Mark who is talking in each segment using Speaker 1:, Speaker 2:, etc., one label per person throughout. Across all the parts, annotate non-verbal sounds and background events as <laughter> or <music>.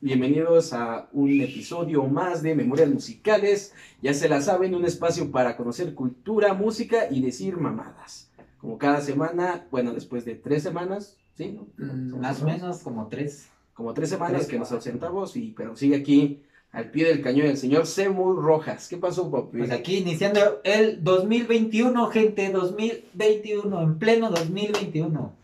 Speaker 1: Bienvenidos a un episodio más de Memorias Musicales. Ya se la saben, un espacio para conocer cultura, música y decir mamadas. Como cada semana, bueno, después de tres semanas, ¿sí?
Speaker 2: Mm, más o menos como tres.
Speaker 1: Como tres semanas
Speaker 2: Tres,
Speaker 1: que nos ausentamos, y, pero sigue aquí al pie del cañón el señor Semu Rojas. ¿Qué pasó, papi?
Speaker 2: Pues aquí iniciando el 2021, gente, 2021, en pleno 2021.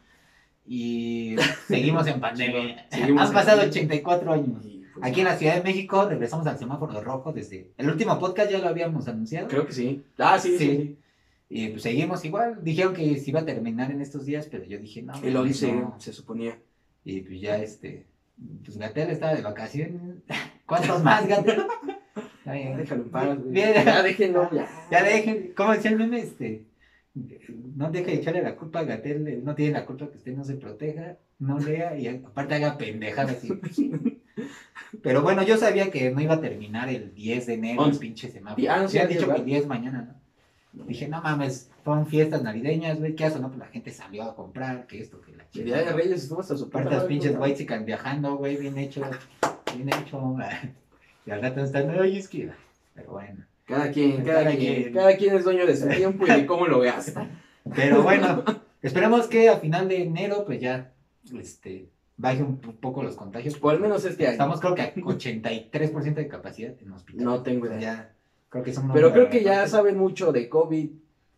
Speaker 2: Y <laughs> seguimos en pandemia.
Speaker 1: Seguimos
Speaker 2: Han pasado
Speaker 1: pandemia.
Speaker 2: 84 años.
Speaker 1: Y, pues,
Speaker 2: Aquí en la Ciudad de México regresamos al semáforo rojo desde el último podcast, ya lo habíamos anunciado.
Speaker 1: Creo que sí. Ah, sí, sí.
Speaker 2: Sí.
Speaker 1: sí.
Speaker 2: Y pues seguimos igual. Dijeron que se iba a terminar en estos días, pero yo dije, no.
Speaker 1: El
Speaker 2: mames,
Speaker 1: 11
Speaker 2: no.
Speaker 1: se suponía.
Speaker 2: Y pues ya este. Pues Gatel estaba de vacaciones. <laughs> ¿Cuántos más, Gatel? <laughs>
Speaker 1: Déjalo en paz, güey. Ya déjenlo, ya.
Speaker 2: Ya dejen, ¿cómo decía el meme? Este, no deje de echarle la culpa a Gatel, no tiene la culpa que usted no se proteja, no lea y aparte haga pendejadas. así. Pero bueno, yo sabía que no iba a terminar el 10 de enero, el pinche semáforo.
Speaker 1: Ah, no, sí,
Speaker 2: Ya han
Speaker 1: el
Speaker 2: dicho
Speaker 1: 10,
Speaker 2: que el 10 mañana, ¿no? Dije, no mames, son fiestas navideñas, güey, ¿qué hace? No, pues la gente salió a comprar, que esto, que la
Speaker 1: El día de Reyes estuvo hasta su
Speaker 2: Aparte los pinches
Speaker 1: ¿no?
Speaker 2: white viajando, güey, bien hecho, bien hecho. <laughs> Y al rato están, ay, es que... Pero bueno.
Speaker 1: Cada quien, cada,
Speaker 2: Cada
Speaker 1: quien,
Speaker 2: quien.
Speaker 1: cada quien es dueño de su <laughs> tiempo y de cómo lo gasta.
Speaker 2: Pero bueno, <laughs> esperemos que a final de enero, pues ya, este, baje un poco los contagios.
Speaker 1: O al menos este año.
Speaker 2: Estamos creo que a 83% de capacidad en hospital.
Speaker 1: No tengo idea.
Speaker 2: Ya, creo que son
Speaker 1: Pero creo que ya saben mucho de COVID.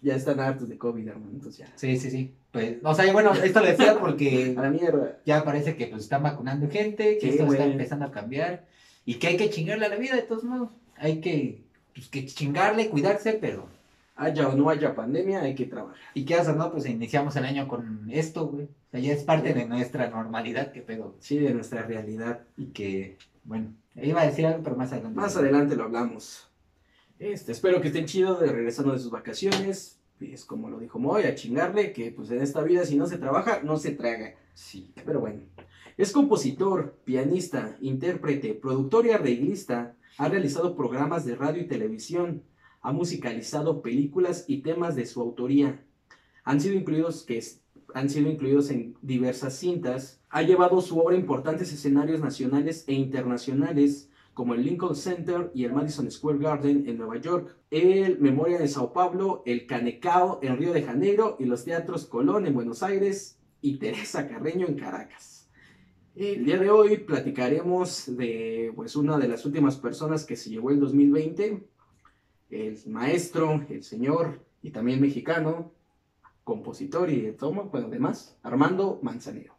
Speaker 1: Ya están hartos de COVID, hermano. Entonces ya.
Speaker 2: Sí, sí, sí. Pues, o sea, bueno, esto lo decía porque <laughs>
Speaker 1: A la mierda.
Speaker 2: ya parece que pues están vacunando gente, que
Speaker 1: Sí,
Speaker 2: esto está empezando a cambiar y que hay que chingarle a la vida de todos modos. Hay que, pues, que chingarle, cuidarse, pero...
Speaker 1: Haya o no haya pandemia, hay que trabajar.
Speaker 2: Y qué hacer, ¿no? Pues iniciamos el año con esto, güey. O sea, ya es parte de nuestra normalidad, qué pedo.
Speaker 1: Sí, de nuestra realidad.
Speaker 2: Y que, bueno, iba a decir algo, pero más adelante.
Speaker 1: Más adelante lo hablamos. Este, espero que estén chidos de regresando de sus vacaciones. Es como lo dijo Moy, a chingarle, que pues en esta vida si no se trabaja, no se traga.
Speaker 2: Sí.
Speaker 1: Pero bueno. Es compositor, pianista, intérprete, productor y arreglista. Ha realizado programas de radio y televisión. Ha musicalizado películas y temas de su autoría. Han sido incluidos, que han sido incluidos en diversas cintas. Ha llevado su obra a importantes escenarios nacionales e internacionales como el Lincoln Center y el Madison Square Garden en Nueva York, el Memoria de Sao Paulo, el Canecao en Río de Janeiro y los teatros Colón en Buenos Aires y Teresa Carreño en Caracas. El día de hoy platicaremos de pues, una de las últimas personas que se llevó el 2020, el maestro, el señor y también mexicano, compositor y de todo, bueno, demás, Armando Manzanero.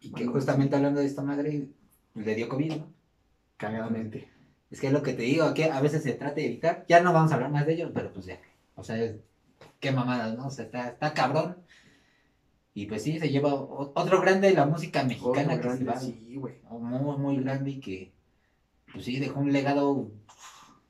Speaker 2: Y que justamente hablando de esta madre, le dio COVID, ¿no?
Speaker 1: Cagadamente.
Speaker 2: Es que es lo que te digo, que a veces se trata de evitar. Ya no vamos a hablar más de ellos, pero pues ya. O sea, qué mamadas, ¿no? O sea, está, está cabrón. Y pues sí, se lleva otro grande de la música mexicana
Speaker 1: Otro
Speaker 2: que se
Speaker 1: grande,
Speaker 2: va.
Speaker 1: sí, güey.
Speaker 2: Muy, muy grande y que, pues sí, dejó un legado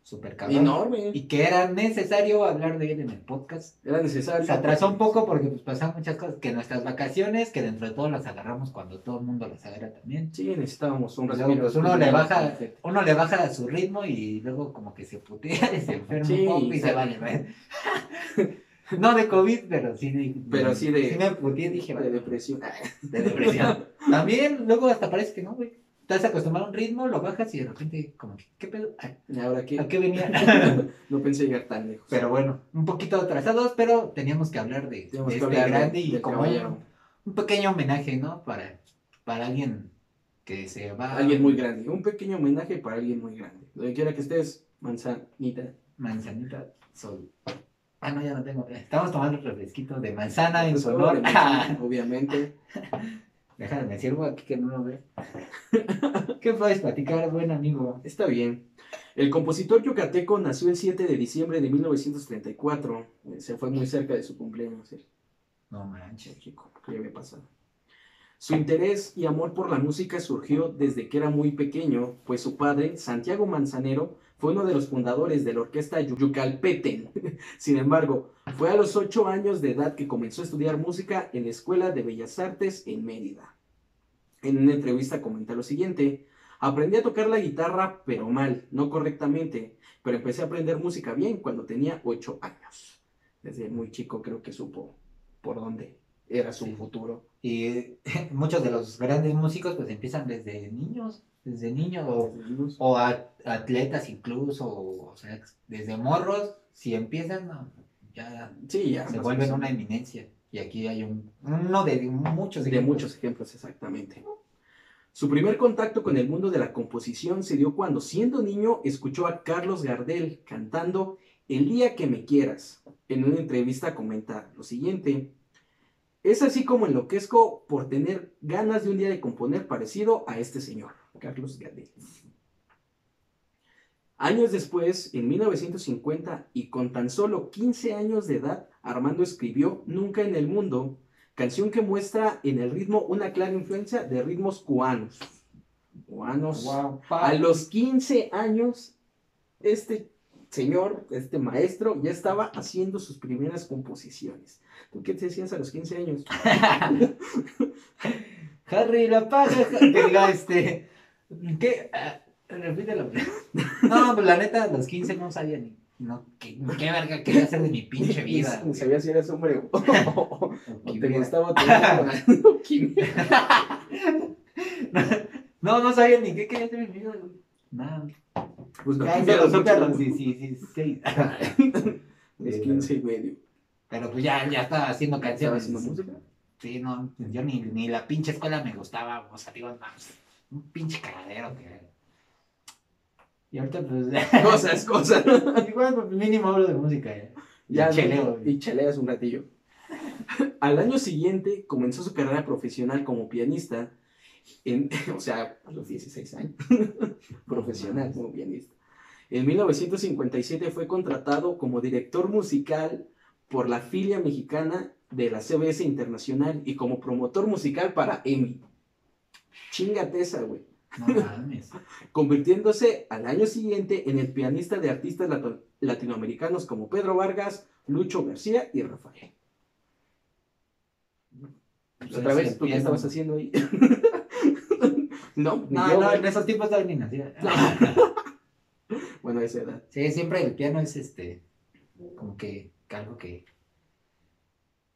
Speaker 2: súper cabrón.
Speaker 1: Enorme.
Speaker 2: Y que era necesario hablar de él en el podcast.
Speaker 1: Era necesario.
Speaker 2: Se atrasó un poco porque pues pasaron muchas cosas, que nuestras vacaciones, que dentro de todo las agarramos cuando todo el mundo las agarra también.
Speaker 1: Sí, necesitábamos un
Speaker 2: Luego,
Speaker 1: respiro.
Speaker 2: pues uno le baja, uno le baja a su ritmo y luego como que se putea y se enferma
Speaker 1: Sí,
Speaker 2: un poco y se vale. <laughs> No de COVID, pero sí de...
Speaker 1: Pero sí de-
Speaker 2: Sí me dije,
Speaker 1: de depresión.
Speaker 2: de depresión. También luego hasta parece que no, güey. Estás acostumbrado a un ritmo, lo bajas y de repente como que, ¿qué pedo? ¿A
Speaker 1: ¿Y ahora qué?
Speaker 2: a qué venía? <laughs>
Speaker 1: No pensé llegar tan lejos.
Speaker 2: pero bueno, un poquito atrasados, pero teníamos que hablar de, de
Speaker 1: que
Speaker 2: este
Speaker 1: hablar de-
Speaker 2: grande y
Speaker 1: del
Speaker 2: como
Speaker 1: caballero.
Speaker 2: un pequeño homenaje, ¿no? Para, para alguien que se va...
Speaker 1: Alguien muy grande. Un pequeño homenaje para alguien muy grande. Donde quiera que estés, manzanita.
Speaker 2: Manzanita Sol. Ah, no, ya no tengo. Estamos tomando el refresquito de manzana en su honor. <laughs>
Speaker 1: obviamente.
Speaker 2: Déjame, me sirvo aquí que no lo ve. <laughs> ¿Qué puedes platicar, buen amigo?
Speaker 1: Está bien. El compositor yucateco nació el 7 de diciembre de 1934. Eh, Se fue muy cerca de su cumpleaños.
Speaker 2: No manches.
Speaker 1: chico, ¿qué le había pasado? Su interés y amor por la música surgió desde que era muy pequeño, pues su padre, Santiago Manzanero, fue uno de los fundadores de la orquesta Yu- Yucalpeten. <laughs> Sin embargo, fue a los ocho años de edad que comenzó a estudiar música en la Escuela de Bellas Artes en Mérida. En una entrevista comenta lo siguiente, aprendí a tocar la guitarra, pero mal, no correctamente, pero empecé a aprender música bien cuando tenía ocho años. Desde muy chico creo que supo por dónde era su
Speaker 2: Sí.
Speaker 1: futuro.
Speaker 2: Y <laughs> muchos de los grandes músicos pues empiezan desde niños. Desde niño o, o a- atletas incluso, o, o sea, desde morros, si empiezan, ya
Speaker 1: Sí, ya.
Speaker 2: se vuelven una eminencia. Y aquí hay un, uno de muchos
Speaker 1: De
Speaker 2: ejemplos.
Speaker 1: muchos ejemplos, exactamente. Su primer contacto con el mundo de la composición se dio cuando, siendo niño, escuchó a Carlos Gardel cantando El día que me quieras. En una entrevista comenta lo siguiente. Es así como enloquezco por tener ganas de un día de componer parecido a este señor, Carlos Gardel. Años después, en 1950, y con tan solo 15 años de edad, Armando escribió Nunca en el Mundo, canción que muestra en el ritmo una clara influencia de ritmos cubanos. Cubanos. A los 15 años, este señor, este maestro, ya estaba haciendo sus primeras composiciones. ¿Tú qué te decías a los 15 años? <laughs>
Speaker 2: Harry la paga, diga este. ¿Qué? Ah, repítelo. <laughs> No, pues la neta, a los 15 no sabía ni. No, ¿qué, qué verga quería hacer de mi pinche vida.
Speaker 1: Ni sabía si eras hombre o, <laughs> o te
Speaker 2: güey.
Speaker 1: gustaba tu. <laughs>
Speaker 2: No, no sabía ni qué quería hacer de mi vida, güey. Nada.
Speaker 1: Pues no,
Speaker 2: Ya se
Speaker 1: química
Speaker 2: lo supe a los 16.
Speaker 1: Los 15 y medio.
Speaker 2: Pero pues ya, ya estaba haciendo
Speaker 1: ¿Estaba
Speaker 2: canciones.
Speaker 1: haciendo música?
Speaker 2: Sí, no, yo ni, ni la pinche escuela me gustaba, o sea, digo, no, un pinche cagadero que. Y ahorita pues, <laughs>
Speaker 1: Cosas, cosas.
Speaker 2: igual pues, mínimo hablo de música ya.
Speaker 1: Ya,
Speaker 2: Y cheleo.
Speaker 1: Y cheleas un ratillo. Al año siguiente comenzó su carrera profesional como pianista, en- <laughs> o sea, a los 16 años, <laughs> profesional como pianista. En 1957 fue contratado como director musical por la filia mexicana de la CBS Internacional y como promotor musical para EMI. Chingate esa, güey.
Speaker 2: No mames. <laughs>
Speaker 1: Convirtiéndose al año siguiente en el pianista de artistas latinoamericanos como Pedro Vargas, Lucho García y Rafael.
Speaker 2: Pues
Speaker 1: Otra vez, ¿tú qué estabas haciendo ahí? <laughs> no,
Speaker 2: No,
Speaker 1: yo,
Speaker 2: no, en esos tiempos todavía ni nacía. <laughs>
Speaker 1: Bueno, a esa edad.
Speaker 2: Sí, siempre el piano es este, como que algo que,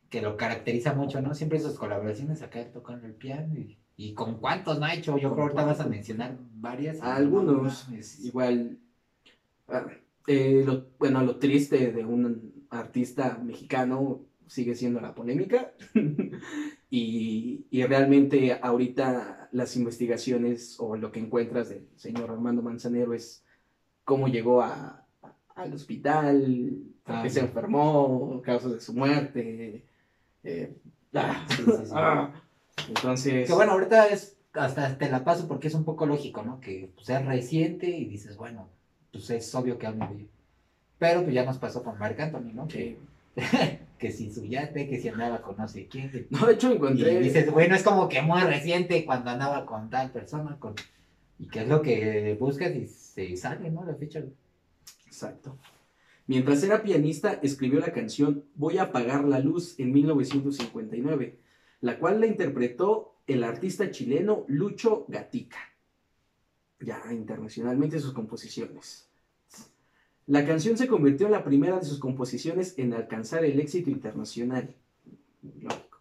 Speaker 2: que lo caracteriza mucho, ¿no? Siempre sus colaboraciones acá tocando el piano y, y con cuántos no ha hecho. Yo creo que ahorita vas a mencionar varias.
Speaker 1: Algunos,
Speaker 2: mames.
Speaker 1: igual, ah, eh, lo- bueno, lo triste de un artista mexicano sigue siendo la polémica <laughs> y, y realmente ahorita las investigaciones o lo que encuentras del señor Armando Manzanero es cómo llegó a, al hospital,
Speaker 2: Ah,
Speaker 1: se
Speaker 2: sí.
Speaker 1: enfermó, causas de su muerte. eh, ah,
Speaker 2: Sí, sí, sí. <laughs>
Speaker 1: ah. Entonces,
Speaker 2: Que bueno, ahorita es, hasta te la paso porque es un poco lógico, ¿no? Que pues, es reciente y dices, bueno, pues es obvio que hablo ello. Pero pues ya nos pasó con Marc Anthony, ¿no?
Speaker 1: sí. <laughs>
Speaker 2: Que si su yate, que si andaba con no sé quién. que-
Speaker 1: no, de hecho
Speaker 2: Y
Speaker 1: encontré...
Speaker 2: dices, bueno, es como que muy reciente cuando andaba con tal persona, con... y qué es lo que buscas y se sale, ¿no? La fecha.
Speaker 1: Exacto. Mientras era pianista, escribió la canción Voy a apagar la luz en 1959, la cual la interpretó el artista chileno Lucho Gatica, ya internacionalmente sus composiciones. La canción se convirtió en la primera de sus composiciones en alcanzar el éxito internacional. Lógico.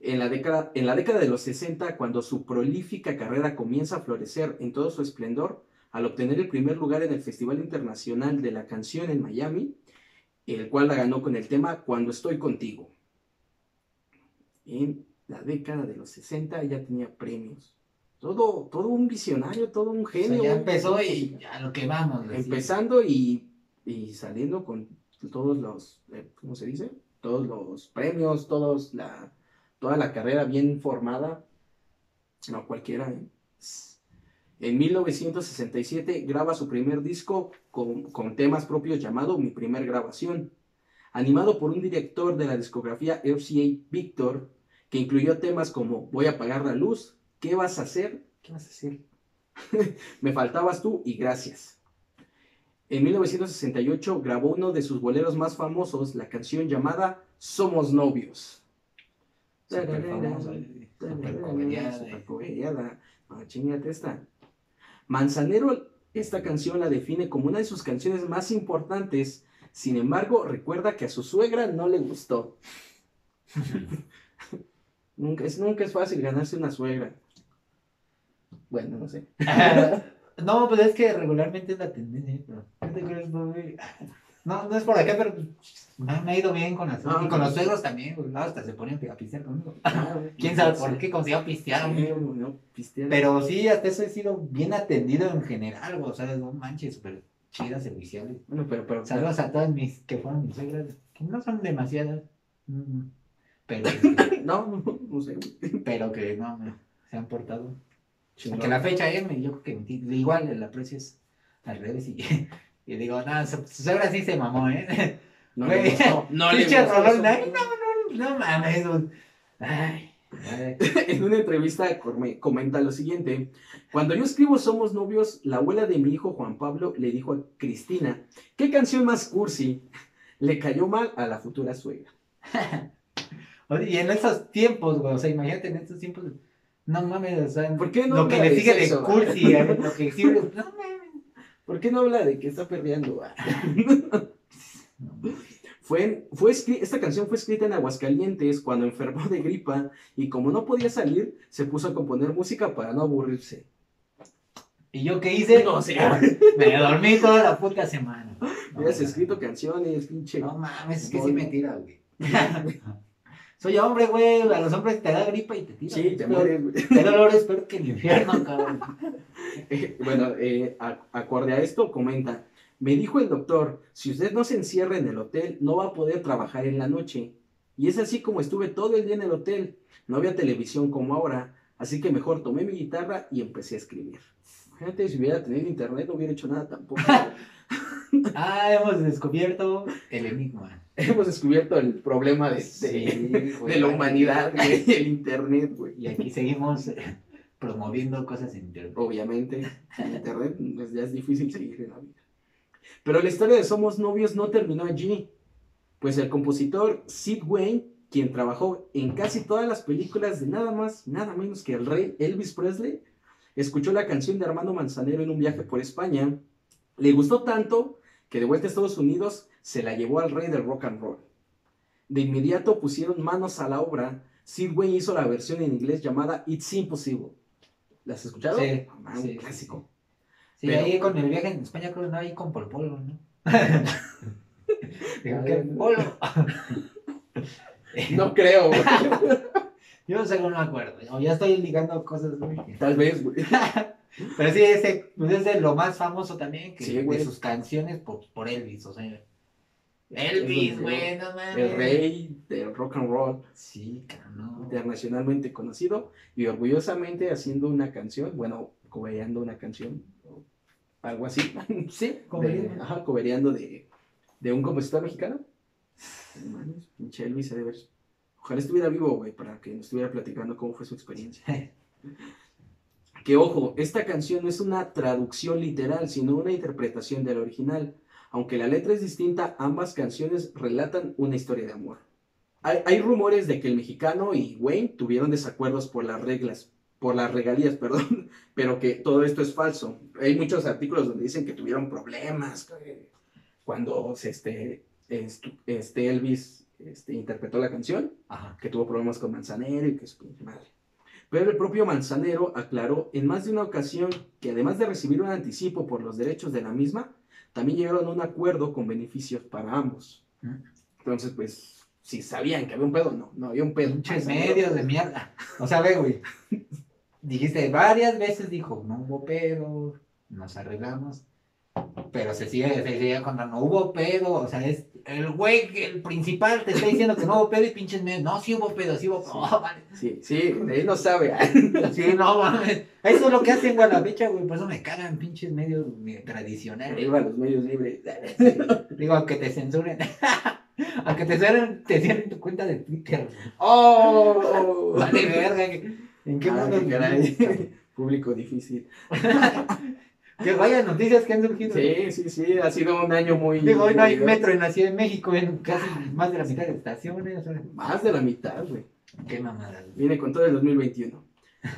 Speaker 1: En la, década, en la década de los 60, cuando su prolífica carrera comienza a florecer en todo su esplendor, al obtener el primer lugar en el Festival Internacional de la Canción en Miami, el cual la ganó con el tema Cuando estoy contigo. En la década de los 60 ya tenía premios. Todo, todo un visionario, todo un
Speaker 2: O sea,
Speaker 1: genio.
Speaker 2: ya empezó y a lo que vamos.
Speaker 1: Empezando y, y saliendo con todos los, eh, ¿cómo se dice? Todos los premios, todos la, toda la carrera bien formada. No cualquiera. ¿eh? En 1967 graba su primer disco con, con temas propios llamado Mi Primer Grabación, animado por un director de la discografía RCA Victor, que incluyó temas como Voy a apagar la luz, ¿qué vas a hacer? ¿Qué vas a hacer? <laughs> Me faltabas tú y gracias. En 1968 grabó uno de sus boleros más famosos, la canción llamada Somos Novios.
Speaker 2: Eh, comediada,
Speaker 1: comediada. No, esta. Manzanero esta canción la define como una de sus canciones más importantes, sin embargo recuerda que a su suegra no le gustó. <laughs> nunca, es, nunca es fácil ganarse una suegra. Bueno, no sé. <laughs>
Speaker 2: no, pues es que regularmente es la tendencia, pero ¿qué te crees, güey? No, no es por acá, pero me, ha ido bien con las
Speaker 1: Ah,
Speaker 2: y con los suegros también, güey. No, hasta se ponen a pistear conmigo.
Speaker 1: Ah, <laughs>
Speaker 2: ¿Quién sabe por qué? Como si yo pisteara.
Speaker 1: No, no.
Speaker 2: Pero sí, hasta eso he sido bien atendido en general, güey. O sea, no manches, súper chidas, serviciales.
Speaker 1: Bueno, pero, pero.
Speaker 2: Saludos a todas mis que fueron mis suegras, que no son demasiadas. mm, Pero, <laughs>
Speaker 1: No, no, no sé.
Speaker 2: pero que no, me- se han portado.
Speaker 1: Chingón.
Speaker 2: Que la fecha M, yo creo que igual el aprecio es al revés y, <laughs> y digo, no, su, su suegra sí se mamó, ¿eh?
Speaker 1: No
Speaker 2: Güey,
Speaker 1: le gustó. <laughs> No le
Speaker 2: rolón,
Speaker 1: eso.
Speaker 2: ay, no, no, no mames. Ay, ay.
Speaker 1: En una entrevista come- comenta lo siguiente. Cuando yo escribo Somos novios, la abuela de mi hijo Juan Pablo le dijo a Cristina, ¿qué canción más cursi? Le cayó mal a la futura suegra.
Speaker 2: Y en esos tiempos, güey, o sea, imagínate en estos tiempos, no mames, o sea,
Speaker 1: ¿Por qué no
Speaker 2: lo que le sigue de cursi, eh, lo que sigue, <laughs> no mames.
Speaker 1: ¿Por qué no habla de que está
Speaker 2: mames. <laughs>
Speaker 1: Fue, fue esta canción fue escrita en Aguascalientes cuando enfermó de gripa y como no podía salir, se puso a componer música para no aburrirse.
Speaker 2: ¿Y yo qué hice?
Speaker 1: No sé.
Speaker 2: Me dormí toda la puta semana. Mames.
Speaker 1: escrito canciones, pinche.
Speaker 2: No mames, es que sí me tira, güey. <laughs> Soy hombre, güey, a los hombres te da gripa y te tira.
Speaker 1: Sí, te mueres, güey.
Speaker 2: Es peor que el infierno, cabrón. <laughs>
Speaker 1: Eh, bueno, eh, a- acorde a esto, comenta, me dijo el doctor, si usted no se encierra en el hotel, no va a poder trabajar en la noche. Y es así como estuve todo el día en el hotel. No había televisión como ahora, así que mejor tomé mi guitarra y empecé a escribir. Imagínate, si hubiera tenido internet, no hubiera hecho nada tampoco. <laughs>
Speaker 2: Ah, hemos descubierto el enigma.
Speaker 1: Hemos descubierto el problema de, de-
Speaker 2: Sí, güey.
Speaker 1: de la humanidad, güey, el internet, güey.
Speaker 2: Y aquí seguimos eh, promoviendo cosas en internet.
Speaker 1: Obviamente, sin internet pues, ya es difícil seguir en la vida. Pero la historia de Somos Novios no terminó allí, pues el compositor Sid Wayne, quien trabajó en casi todas las películas de nada más, nada menos que el rey Elvis Presley, escuchó la canción de Armando Manzanero en un viaje por España, le gustó tanto que de vuelta a Estados Unidos se la llevó al rey del rock and roll. De inmediato pusieron manos a la obra, Sid Wayne hizo la versión en inglés llamada It's Impossible. ¿La has escuchado?
Speaker 2: Sí,
Speaker 1: Ah, un
Speaker 2: sí, sí,
Speaker 1: clásico.
Speaker 2: Sí,
Speaker 1: Pero-
Speaker 2: ahí con el viaje en España creo que no, ahí con Pol Polo, ¿no? <laughs> Digo,
Speaker 1: A
Speaker 2: ¿qué
Speaker 1: ver.
Speaker 2: Polo?
Speaker 1: No creo, güey. <laughs>
Speaker 2: Yo sé que no me acuerdo. O ya estoy ligando cosas, güey.
Speaker 1: Tal vez, güey. <laughs>
Speaker 2: Pero sí, ese pues es de lo más famoso también, que
Speaker 1: Sí, güey.
Speaker 2: de sus canciones por, por Elvis, o sea. Elvis, güey, no mames.
Speaker 1: El rey del rock and roll
Speaker 2: Sí, cabrón.
Speaker 1: internacionalmente conocido y orgullosamente haciendo una canción, bueno, cobereando una canción, o algo así.
Speaker 2: Sí,
Speaker 1: De, ajá, cobereando de, de un compositor mexicano. No mames, pinche Elvis, de ver. Ojalá estuviera vivo, güey, para que nos estuviera platicando cómo fue su experiencia. <laughs> Que ojo, esta canción no es una traducción literal, sino una interpretación del original. Aunque la letra es distinta, ambas canciones relatan una historia de amor. Hay, hay rumores de que el mexicano y Wayne tuvieron desacuerdos por las reglas, por las regalías, <laughs> perdón, pero que todo esto es falso. Hay muchos artículos donde dicen que tuvieron problemas cuando este, este Elvis este, interpretó la canción
Speaker 2: Ajá.
Speaker 1: que tuvo problemas con Manzanero y que su madre. Pero el propio Manzanero aclaró en más de una ocasión que además de recibir un anticipo por los derechos de la misma, también llegaron a un acuerdo con beneficios para ambos. Entonces, pues, si sabían que había un pedo, no, no había un pedo.
Speaker 2: Pinches medios de mierda. O sea, ve, güey. Dijiste varias veces, dijo, no hubo pedo, nos arreglamos. Pero se sigue, se sigue cuando no hubo pedo. O sea, es el güey, el principal te está diciendo que no hubo pedo y pinches medios. No, sí hubo pedo, sí hubo pedo. Oh, <laughs> vale.
Speaker 1: Sí, sí, de él no sabe. <laughs>
Speaker 2: Sí, no mames. Eso es lo que hacen a la fecha, güey. Por eso me cagan pinches medios tradicionales.
Speaker 1: Arriba los medios libres. <laughs>
Speaker 2: Sí. Digo, aunque te censuren. aunque te cierren, te cierren tu cuenta de Twitter.
Speaker 1: ¡Oh!
Speaker 2: Vale, verga. ¿En qué
Speaker 1: Ay,
Speaker 2: mundo
Speaker 1: caray. Público difícil.
Speaker 2: Que vaya noticias que han surgido.
Speaker 1: Sí, sí, sí, ha sido un año muy...
Speaker 2: Digo, hoy no hay metro en la Ciudad de México, en casi más de la mitad de estaciones.
Speaker 1: Más de la mitad, güey.
Speaker 2: Qué mamada.
Speaker 1: Viene con todo el 2021.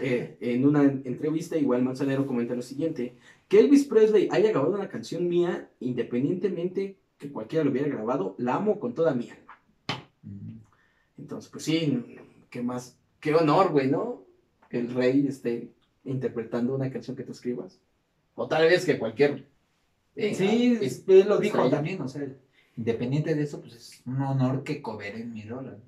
Speaker 1: Eh, en una entrevista, igual Manzanero comenta lo siguiente: que Elvis Presley haya grabado una canción mía, independientemente que cualquiera lo hubiera grabado, la amo con toda mi alma. Entonces, pues sí, qué más, qué honor, güey, ¿no? Que el rey esté interpretando una canción que tú escribas? O tal vez que cualquier... eh,
Speaker 2: Sí,
Speaker 1: es-
Speaker 2: él lo dijo también, o sea, independiente de eso, pues es un honor que coberen mi rola. ¿no?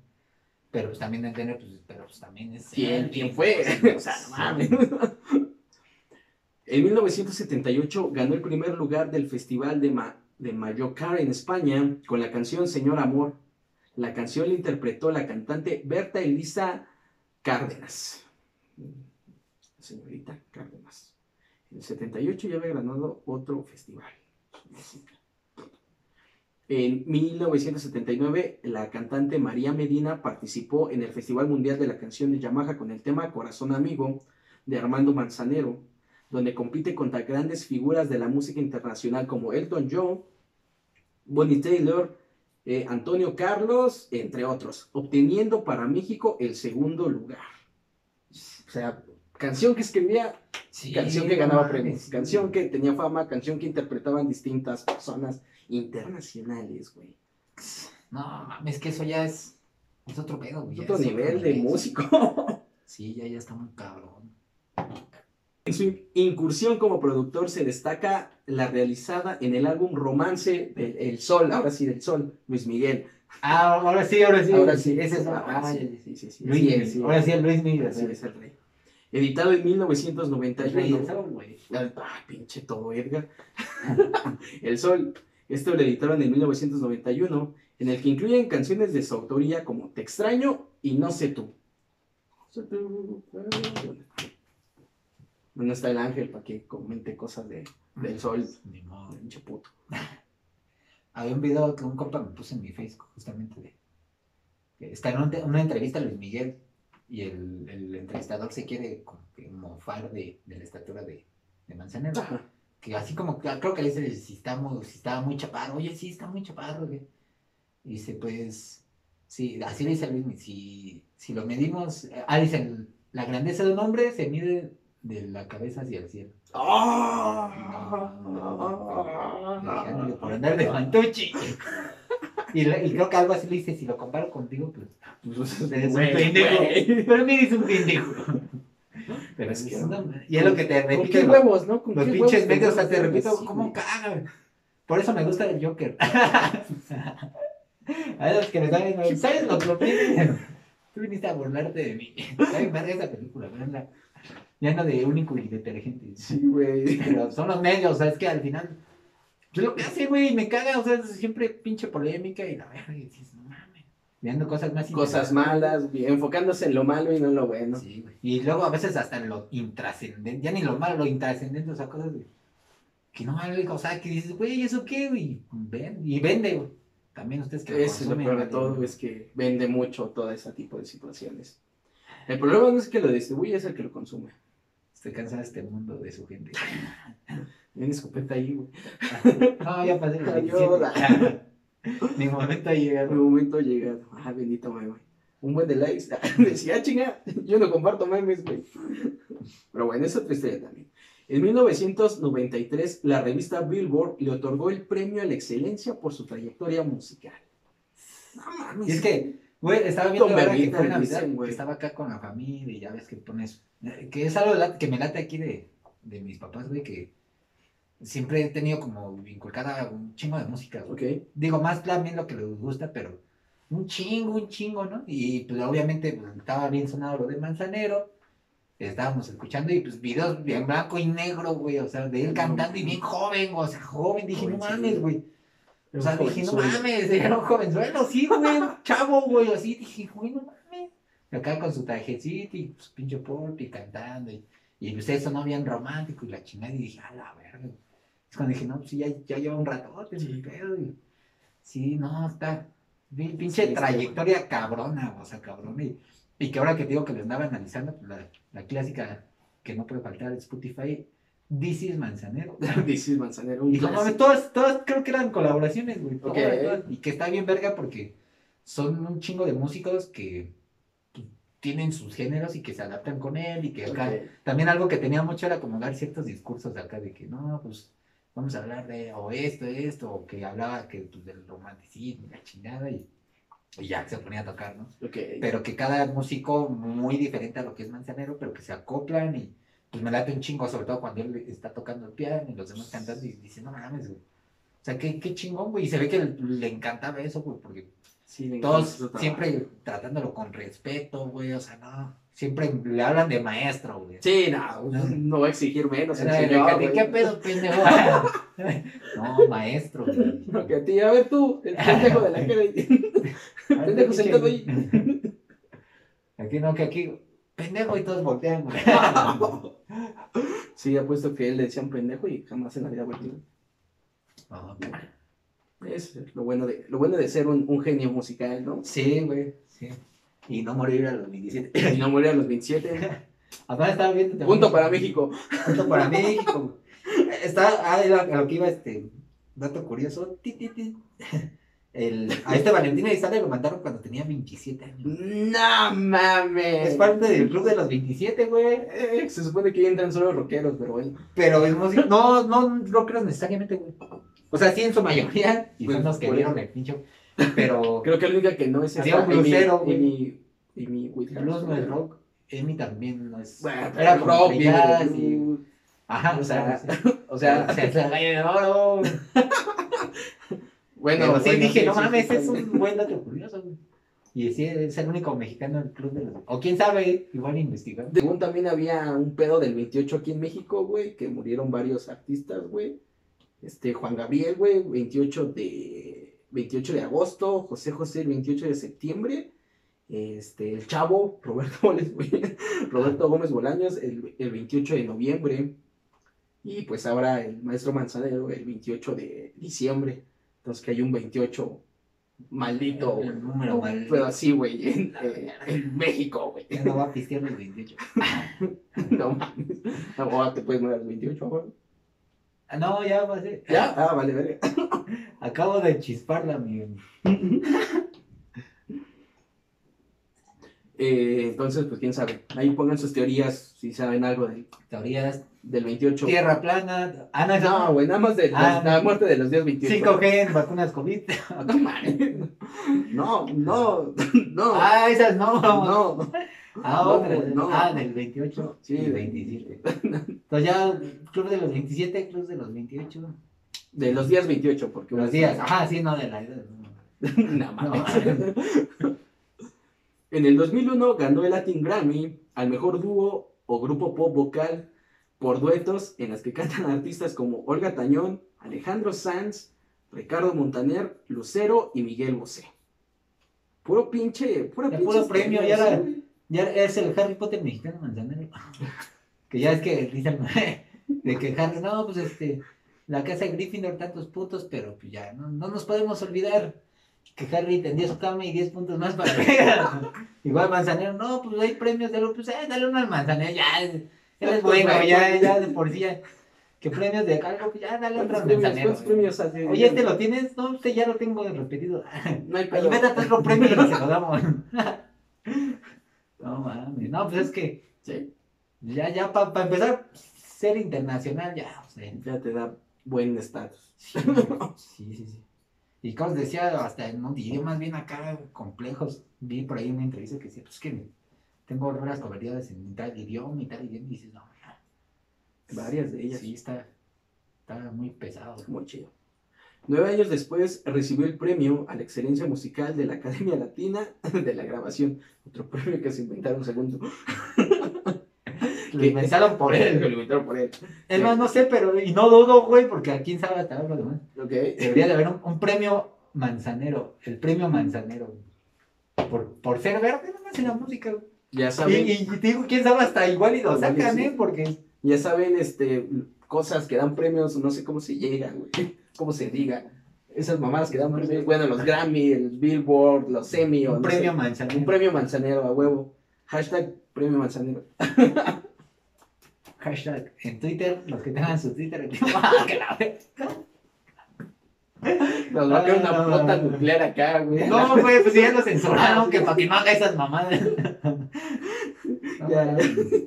Speaker 2: Pero pues también entender, pues, pero pues también es.
Speaker 1: ¿Quién, quién fue?
Speaker 2: pues, <laughs>
Speaker 1: o sea, no mames. En 1978 ganó el primer lugar del Festival de, Ma- de Mallorca en España con la canción Señor Amor. La canción la interpretó la cantante Berta Elisa Cárdenas. Señorita Cárdenas. En el 78 ya había ganado otro festival. En 1979, la cantante María Medina participó en el Festival Mundial de la Canción de Yamaha con el tema Corazón Amigo de Armando Manzanero, donde compite contra grandes figuras de la música internacional como Elton John, Bonnie Taylor, eh, Antonio Carlos, entre otros, obteniendo para México el segundo lugar. O sea, canción que escribía,
Speaker 2: Sí,
Speaker 1: canción que ganaba premios,
Speaker 2: sí.
Speaker 1: canción que tenía fama, canción que interpretaban distintas personas internacionales, güey.
Speaker 2: No, mames, que eso ya es. Es otro pedo, güey.
Speaker 1: Otro nivel de
Speaker 2: nivel.
Speaker 1: músico. <laughs>
Speaker 2: Sí, ya, ya está muy cabrón.
Speaker 1: En su incursión como productor se destaca la realizada en el álbum Romance del El Sol, ahora sí del Sol, Luis Miguel.
Speaker 2: Ah, ahora sí, ahora sí.
Speaker 1: Ahora sí,
Speaker 2: Ese es.
Speaker 1: ahora
Speaker 2: ah,
Speaker 1: sí, sí,
Speaker 2: Luis. Ahora sí, el Luis Miguel.
Speaker 1: Sí, es el rey. Editado en
Speaker 2: El rey del
Speaker 1: 1991.
Speaker 2: sol, güey.
Speaker 1: Ah, pinche todo, Edgar. <laughs> el Sol. Esto lo editaron en 1991, en el que incluyen canciones de su autoría como Te extraño y No sé tú. No está el ángel para que comente cosas de, del Sol.
Speaker 2: Ni modo.
Speaker 1: Pinche puto. <laughs>
Speaker 2: Había un video que un compa me puso en mi Facebook, justamente de. Está en un- una entrevista a Luis Miguel y el, el entrevistador se quiere mofar de, de la estatura de, de Manzanero.
Speaker 1: Ajá.
Speaker 2: Que así como, creo que le dice si, está muy, si estaba muy chaparro. Oye, sí, está muy chaparro. güey. Y dice, pues, sí, así le dice a Luis si, si lo medimos. Ah, dicen, la grandeza de un hombre se mide de la cabeza hacia el cielo. Dejándole por andar de fantuchi. <laughs> Y, creo que algo así le dice, si lo comparo contigo, pues
Speaker 1: Pues,
Speaker 2: eres un pendejo. <laughs> Pero mira, es un pendejo. <laughs> Pero
Speaker 1: Es que
Speaker 2: y es lo que te
Speaker 1: ¿Con
Speaker 2: repito.
Speaker 1: qué huevos, no? ¿Con
Speaker 2: Los
Speaker 1: qué
Speaker 2: pinches
Speaker 1: huevos
Speaker 2: medios, o sea, te repito,
Speaker 1: sí,
Speaker 2: ¿cómo cagan? Por eso me gusta el Joker. A los que me saben, ¿sabes lo que? Tú viniste a burlarte de mí. Ay, madre esa película, ¿verdad? Ya no de único y detergente.
Speaker 1: Sí, güey.
Speaker 2: Pero son los medios, o sea, es que al final. Pues lo que hace, güey, me caga, o sea, es siempre pinche polémica y la verga, y dices, no mames. Viendo cosas más
Speaker 1: Cosas malas, enfocándose en lo malo y no en lo bueno.
Speaker 2: Sí, güey. Y luego a veces hasta en lo intrascendente, ya ni lo malo, lo intrascendente, o sea, cosas de. Que no vale, o sea, que dices, güey, ¿eso qué, güey? Ven, y vende, güey. También ustedes que
Speaker 1: Eso es lo peor de todo, es que vende mucho todo ese tipo de situaciones. El problema no es que lo distribuye, es el que lo consume.
Speaker 2: Estoy cansado de este mundo de su gente. <laughs>
Speaker 1: Viene escopeta ahí, güey.
Speaker 2: No, ya pasé los
Speaker 1: Ayuda.
Speaker 2: 27. Mi momento ha
Speaker 1: Mi
Speaker 2: llegado.
Speaker 1: momento ha llegado. Ah, bendito meme. Un buen de likes. <laughs> Decía, "Ah, chinga, yo no comparto memes, güey. Pero bueno, es otra historia también. En 1993, la revista Billboard le otorgó el premio a la excelencia por su trayectoria musical. No mames.
Speaker 2: Y es que, güey, estaba viendo ahora que fue Navidad,
Speaker 1: güey.
Speaker 2: estaba acá con la familia y ya ves que pones, que es algo que me late aquí de, de mis papás, güey, que siempre he tenido como inculcada un chingo de música, güey.
Speaker 1: Ok.
Speaker 2: Digo, más también lo que les gusta, pero un chingo, un chingo, ¿no? Y pues obviamente pues, estaba bien sonado lo de Manzanero, estábamos escuchando y pues videos bien blanco y negro, güey, o sea, de él cantando y bien joven, o sea, joven, dije, no
Speaker 1: Joven,
Speaker 2: mames, güey. O sea, dije, no mames, era un jovenzuelo, sí, güey, un chavo, güey, así, dije, güey, no mames. Acá con su trajecito y pues pinche porte y cantando, y, y pues eso no bien romántico y la chingada, y dije, a la verga. Es cuando dije, no, pues sí, ya, ya lleva un ratote,
Speaker 1: Sí.
Speaker 2: sí. pedo, y, sí, no, está, pin- pinche
Speaker 1: Sí,
Speaker 2: trayectoria cabrona, o sea, cabrón, y, y que ahora que digo que lo andaba analizando, pues la, la clásica que no puede faltar de Spotify, This is Manzanero. <laughs>
Speaker 1: Dices Manzanero. Un
Speaker 2: Y como todas, todas creo que eran colaboraciones, güey.
Speaker 1: Ok.
Speaker 2: todas, todas. Y que está bien verga porque son un chingo de músicos que tienen sus géneros y que se adaptan con él y que acá
Speaker 1: Ok.
Speaker 2: también algo que tenía mucho era como dar ciertos discursos de acá de que no, pues vamos a hablar de o esto, esto, o que hablaba que pues, del romanticismo, y la chingada y, y ya se ponía a tocar, ¿no?
Speaker 1: Ok.
Speaker 2: Pero que cada músico muy diferente a lo que es Manzanero, pero que se acoplan y pues me late un chingo, sobre todo cuando él está tocando el piano y los demás cantando y dice, no mames, güey. O sea, qué, qué chingón, güey. Y se ve que le, le encantaba eso, güey, porque
Speaker 1: Sí,
Speaker 2: todos siempre tratándolo con respeto, güey. O sea, no. Siempre le hablan de maestro, güey.
Speaker 1: Sí, no, no voy a exigir menos.
Speaker 2: Era de
Speaker 1: señor,
Speaker 2: que,
Speaker 1: güey.
Speaker 2: ¿Qué pedo, pendejo? <laughs> no, maestro, güey. <laughs>
Speaker 1: No, que a ti, a ver tú, el pendejo de la <laughs> cara. Pendejo sentado ahí.
Speaker 2: Aquí no, que aquí, pendejo y todos voltean, güey.
Speaker 1: Sí, apuesto que él le decía un pendejo y jamás en la vida volteó.
Speaker 2: No,
Speaker 1: Es lo bueno de, lo bueno de ser un, un genio musical, ¿no?
Speaker 2: Sí, güey, sí. Y no morir a los 27.
Speaker 1: Y no morir a los 27.
Speaker 2: Aparte <laughs> estaba viendo también-
Speaker 1: Punto para México.
Speaker 2: Punto para México. Está, ah, era a lo que iba este dato curioso. Ti, ti, ti. El, a este Valentín Elizalde lo mandaron cuando tenía 27 años.
Speaker 1: No mames.
Speaker 2: Es parte del club de los 27, güey.
Speaker 1: Eh, se supone que entran solo rockeros, pero bueno.
Speaker 2: Pero es música. No, no, creo necesariamente, güey. O sea, sí en su mayoría. Y
Speaker 1: Pues,
Speaker 2: son los que vieron el pincho. <laughs> Pero
Speaker 1: Creo que la única que no es
Speaker 2: un blusero, güey.
Speaker 1: Amy- Amy Whitehouse.
Speaker 2: blues no es rock. Emi también no es.
Speaker 1: Bueno,
Speaker 2: era
Speaker 1: rock
Speaker 2: y-. Ajá,
Speaker 1: O sea, <laughs>
Speaker 2: o sea, <laughs> gallo de oro.
Speaker 1: bueno,
Speaker 2: Pero sí
Speaker 1: bueno,
Speaker 2: dije, no
Speaker 1: sí,
Speaker 2: mames,
Speaker 1: sí,
Speaker 2: es un buen dato curioso, güey. Y sí, es el único mexicano del club de los. O quién sabe, igual investigar.
Speaker 1: Según también había un pedo del 28 aquí en México, güey, que murieron varios artistas, güey. Este, Juan Gabriel, güey, 28 de, 28 de agosto, José José el 28 de septiembre, este, el Chavo, <laughs> Roberto, Roberto Gómez Bolaños el, el 28 de noviembre, y pues ahora el maestro Manzanero el 28 de diciembre. Entonces que hay un 28 maldito.
Speaker 2: El número mal.
Speaker 1: Pero así, güey, en, eh, en México, güey.
Speaker 2: Ya no va a pistear los <laughs> 28.
Speaker 1: No mames. No, te puedes morir a los 28, güey.
Speaker 2: Ah, no, ya va a ser.
Speaker 1: ¿Ya? Ah, vale, vale. <laughs>
Speaker 2: Acabo de chisparla, mi. <laughs>
Speaker 1: Eh, entonces, pues quién sabe. Ahí pongan sus teorías si saben algo del,
Speaker 2: Teorías.
Speaker 1: del 28.
Speaker 2: Tierra plana. Ah, no,
Speaker 1: No, güey, nada más de
Speaker 2: Ah,
Speaker 1: la muerte de los días 28.
Speaker 2: 5G en vacunas COVID. <laughs>
Speaker 1: No, no, no.
Speaker 2: Ah, esas no.
Speaker 1: no.
Speaker 2: Ah,
Speaker 1: No,
Speaker 2: otra.
Speaker 1: no.
Speaker 2: Ah, del 28
Speaker 1: Sí,
Speaker 2: y
Speaker 1: de-
Speaker 2: 27. <laughs> Entonces ya, club de los 27, club de los 28.
Speaker 1: De los días 28, porque
Speaker 2: Los días. Ajá, sí, no, de la edad. <laughs> no.
Speaker 1: Mames. En el 2001 ganó el Latin Grammy al mejor dúo o grupo pop vocal por duetos en las que cantan artistas como Olga Tañón, Alejandro Sanz, Ricardo Montaner, Lucero y Miguel Bosé. Puro pinche, pura pinche
Speaker 2: puro premio, ya
Speaker 1: güey.
Speaker 2: Ya es el Harry Potter mexicano manzanero. Que ya es que dicen <laughs> de que Harry, no, pues este, la casa de Gryffindor tantos puntos, pero pues ya, no, no nos podemos olvidar que Harry tendía su cama y 10 puntos más para arriba. <laughs> Igual manzanero, no, pues hay premios de algo, pues eh, dale uno al manzanero, ya, él es bueno, ya, ya de por sí ya. Que premios de algo, pues ya dale otro
Speaker 1: ¿Cuántos
Speaker 2: al
Speaker 1: premios,
Speaker 2: manzanero.
Speaker 1: cuántos premios hace?
Speaker 2: Oye, ¿este lo tienes? No, este ya lo tengo repetido.
Speaker 1: No hay
Speaker 2: Ahí vete a traer los premios y se lo damos. <laughs> No mames, no, pues es que
Speaker 1: Sí,
Speaker 2: ya, ya, para empezar, ser internacional, ya, o sea,
Speaker 1: ya te da buen estatus.
Speaker 2: sí, <laughs> sí, sí, sí. Y como os decía, hasta en idiomas bien acá complejos, vi por ahí una entrevista que decía, pues que tengo horas coberturas en tal idioma y tal idioma, y dices, no,
Speaker 1: Varias de ellas.
Speaker 2: sí, está, está muy pesado.
Speaker 1: Muy chido. Nueve años después recibió el premio a la excelencia musical de la Academia Latina <laughs> de la Grabación. Otro premio que se inventaron segundo. <laughs>
Speaker 2: Lo inventaron por <laughs>
Speaker 1: Lo
Speaker 2: él.
Speaker 1: inventaron por él.
Speaker 2: Es más, no sé, pero, y no dudo, güey, porque a quién sabe hasta ahora lo demás. Debería de haber un, un premio manzanero, el premio manzanero. Por, por ser verde, nomás en la música. güey.
Speaker 1: Ya saben,
Speaker 2: y, y digo, quién sabe, hasta igual y lo sacan,
Speaker 1: sí.
Speaker 2: ¿eh? Porque
Speaker 1: ya saben, este, cosas que dan premios, no sé cómo se llegan, güey. <laughs> Cómo se diga. Esas mamadas que dan premios, bueno, los Grammy, el Billboard, los Emmy, o
Speaker 2: un
Speaker 1: no
Speaker 2: premio
Speaker 1: sé,
Speaker 2: manzanero.
Speaker 1: un premio manzanero a huevo. Hashtag premio manzanero. <laughs>
Speaker 2: Hashtag en Twitter, los que tengan su Twitter. ¡Ah, <laughs> que la
Speaker 1: Nos va a caer una
Speaker 2: Ah.
Speaker 1: flota nuclear acá, güey.
Speaker 2: no, güey, pues ya lo censuraron, que para que no haga esas mamadas. No,
Speaker 1: Ya,
Speaker 2: no,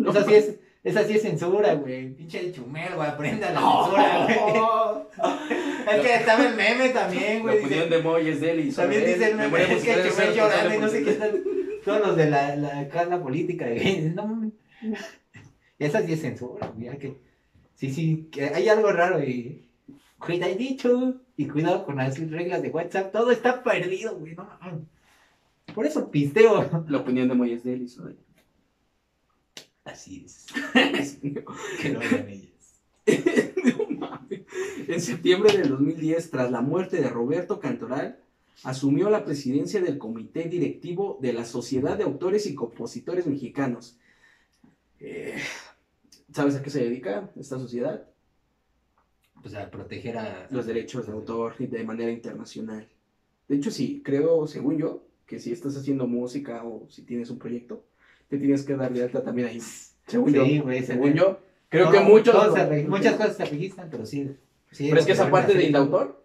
Speaker 1: no.
Speaker 2: Esa sí es, esa sí es censura, güey. Pinche chumel, güey, aprenda la censura, güey. <laughs> Es que estaba el meme también,
Speaker 1: La
Speaker 2: güey.
Speaker 1: opinión
Speaker 2: dice-
Speaker 1: de Moy es de él y
Speaker 2: También dice el meme, es que Chumel
Speaker 1: es
Speaker 2: llorando y no sé qué están. Todos los de la, la carla política, güey. No mames. <laughs> Esa sí es censura, mira que. Sí, sí, que hay algo raro y. Cuidadito. Y cuidado con las reglas de WhatsApp. Todo está perdido, güey. No, Por eso pisteo.
Speaker 1: La opinión de Moyes de él de
Speaker 2: Así es. <laughs> que lo hagan ellas. <laughs>
Speaker 1: no mames. En septiembre del 2010, tras la muerte de Roberto Cantoral, asumió la presidencia del comité directivo de la Sociedad de Autores y Compositores Mexicanos. Eh, ¿Sabes a qué se dedica esta sociedad?
Speaker 2: Pues a proteger a...
Speaker 1: Los derechos de autor de manera internacional. De hecho, sí, creo, según yo, que si estás haciendo música o si tienes un proyecto, tienes que dar de alta también ahí. Según
Speaker 2: Sí,
Speaker 1: yo. según. Creo que muchos.
Speaker 2: muchas cosas se registran, pero sí. sí
Speaker 1: Pero es que esa parte del autor,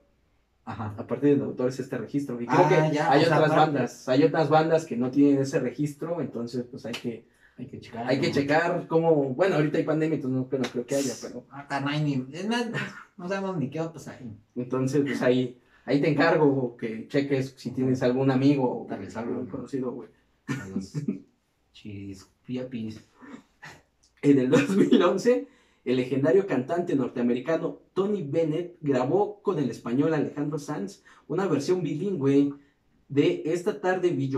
Speaker 2: Ajá.
Speaker 1: aparte del autor es este registro. Y creo
Speaker 2: Ah,
Speaker 1: que
Speaker 2: ya,
Speaker 1: hay otras
Speaker 2: aparte.
Speaker 1: bandas, hay otras bandas que no tienen ese registro, entonces pues hay que,
Speaker 2: Hay que checar.
Speaker 1: hay que checar cómo, bueno, ahorita hay pandemia, entonces no, pero creo que haya, pero
Speaker 2: Ah, no hay ni. Es más, no sabemos ni qué va a pasar.
Speaker 1: entonces pues ahí, ahí te encargo que cheques si tienes algún amigo o
Speaker 2: Tal vez
Speaker 1: algún
Speaker 2: algo.
Speaker 1: conocido, güey.
Speaker 2: A los
Speaker 1: En el <laughs> 2011, el legendario cantante norteamericano Tony Bennett grabó con el español Alejandro Sanz una versión bilingüe de Esta tarde vi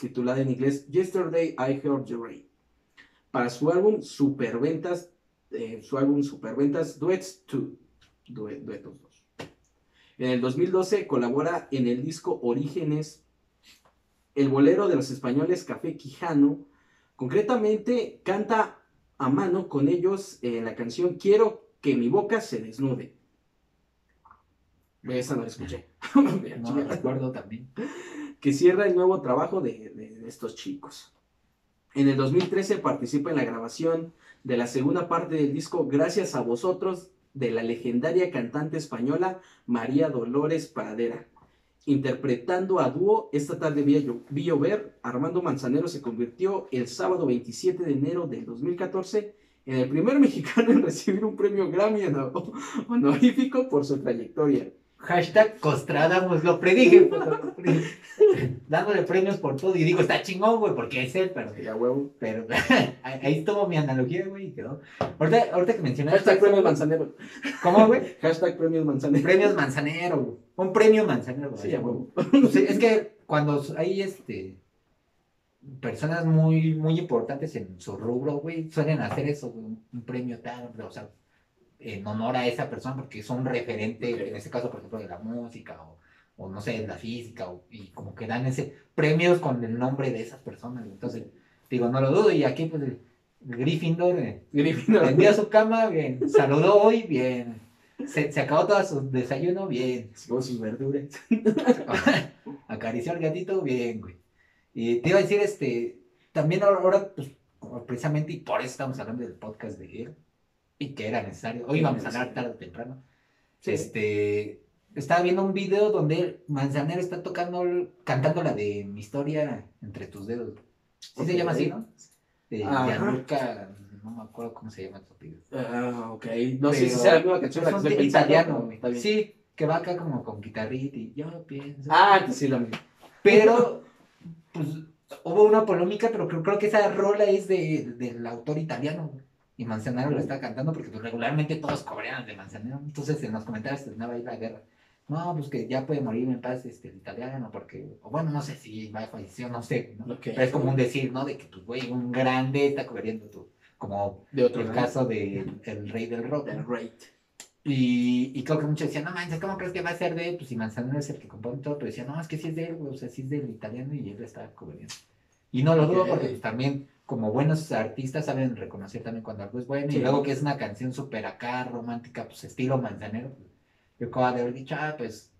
Speaker 1: titulada en inglés Yesterday I Heard You Rain, para su álbum Superventas, eh, su álbum Superventas Duets 2, Due- Duetos 2. En el 2012 colabora en el disco Orígenes, el bolero de los españoles Café Quijano, concretamente canta a mano con ellos en la canción Quiero que mi boca se desnude. Esa no la escuché. <laughs> <laughs>
Speaker 2: No lo recuerdo también.
Speaker 1: que cierra el nuevo trabajo de, de- de estos chicos. En el 2013 participa en la grabación de la segunda parte del disco Gracias a vosotros de la legendaria cantante española María Dolores Pradera. Interpretando a dúo Esta tarde vi, llo- vi llover, Armando Manzanero se convirtió el sábado 27 de enero del 2014 en el primer <laughs> mexicano en recibir un premio Grammy honor- honorífico por su trayectoria.
Speaker 2: Hashtag lo predije. puto, lo predije. <laughs> Dándole premios por todo. Y digo, está chingón, güey, porque es él, pero.
Speaker 1: Ya huevo.
Speaker 2: Pero <laughs> ahí estuvo mi analogía, güey, y quedó. Ahorita, ahorita que mencionaste.
Speaker 1: Hashtag premios Manzanero.
Speaker 2: ¿Cómo, güey?
Speaker 1: Hashtag premios Manzanero.
Speaker 2: Premios Manzanero, güey. Un premio Manzanero.
Speaker 1: Sí, a huevo. <laughs>
Speaker 2: Pues, es que cuando hay este personas muy muy importantes en su rubro, güey, suelen hacer eso, güey, un, premio tal, o sea, en honor a esa persona porque son un referente, en este caso, por ejemplo, de la música o, o no sé, de la física, o- y como que dan ese premios con el nombre de esas personas. Entonces, digo, no lo dudo, y aquí pues el, Gryffindor eh,
Speaker 1: Gryffindor.
Speaker 2: su cama, bien, saludó hoy, bien. Se, se acabó todo su desayuno, bien.
Speaker 1: Con sus verduras. <laughs>
Speaker 2: Acarició al gatito, bien, güey. Y te iba a decir, este, también ahora, pues, precisamente, y por eso estamos hablando del podcast de él, y que era necesario. Hoy vamos a hablar tarde o temprano.
Speaker 1: Sí.
Speaker 2: Este, estaba viendo un video donde Manzanero está tocando, cantando la de mi historia entre tus dedos. Sí se llama así, ¿no? De. Gianluca, no me acuerdo cómo se llama tu video.
Speaker 1: Ah, ok. No sé si sea la misma canción
Speaker 2: Es un italiano. Sí, que va acá como con guitarrita y yo pienso.
Speaker 1: Ah, entonces sí la misma.
Speaker 2: Pero, pues, hubo una polémica, pero creo, creo que esa rola es de, del autor italiano. Y Manzanero lo está cantando porque pues, regularmente todos coreanos de Manzanero. Entonces en los comentarios se andaba ahí la guerra. No, pues que ya puede morir en paz este, el italiano, porque, o bueno, no sé si va a falleció, no sé. Pero es como un decir, ¿no? De que, pues, güey, un grande está cubriendo tu, como
Speaker 1: De otro
Speaker 2: el caso del el rey del rock.
Speaker 1: Del. Rate.
Speaker 2: Y, y creo que muchos decían, no manches, ¿cómo crees que va a ser de él? Pues si Manzanero es el que compone todo, pero decían, no, es que sí es de él, o sea, sí es del italiano y él está cubriendo. Y no lo dudo porque pues, también, como buenos artistas, saben reconocer también cuando algo es bueno.
Speaker 1: Sí.
Speaker 2: Y luego que es una canción súper acá, romántica, pues estilo Manzanero. yo acabo de haber dicho, ah, pues,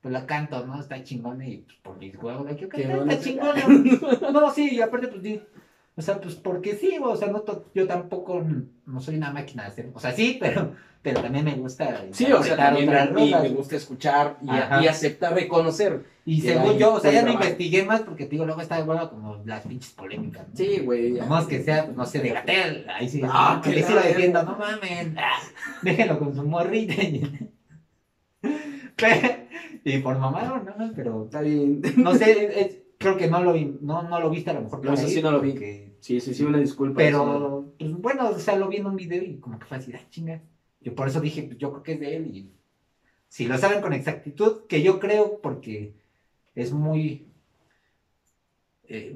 Speaker 2: pues la canto, ¿no? Está chingona y pues por mis huevos, cantar,
Speaker 1: bueno.
Speaker 2: está chingona. <laughs> No, sí, y aparte, pues. O sea, pues porque sí, o sea, no yo tampoco no soy una máquina de hacer. O sea, sí, <laughs> pero, pero también me gusta.
Speaker 1: Sí, o sea, también a mí me gusta escuchar y, y aceptar, reconocer.
Speaker 2: Y según yo, o sea, ya no investigué más porque te digo, luego está de bueno como las pinches polémicas. ¿no?
Speaker 1: Sí, güey. ya.
Speaker 2: Nomás que sea, pues, no sé, de Gatel. Ahí sí,
Speaker 1: Ah, que
Speaker 2: sí
Speaker 1: la
Speaker 2: lo defiendo,
Speaker 1: verga.
Speaker 2: no mames. <laughs> ah, Déjenlo con su morrita. <laughs> Y por mamá, no, no, pero
Speaker 1: Está bien.
Speaker 2: no sé, creo que no lo, vi- no, no lo viste a lo mejor.
Speaker 1: No, eso sí no lo vi. Sí, sí, sí, una disculpa.
Speaker 2: Pero, pues bueno, o sea, lo vi en un video y como que fue así, ah, chinga. Yo por eso dije, pues yo creo que es de él y si lo saben con exactitud, que yo creo porque es muy, eh,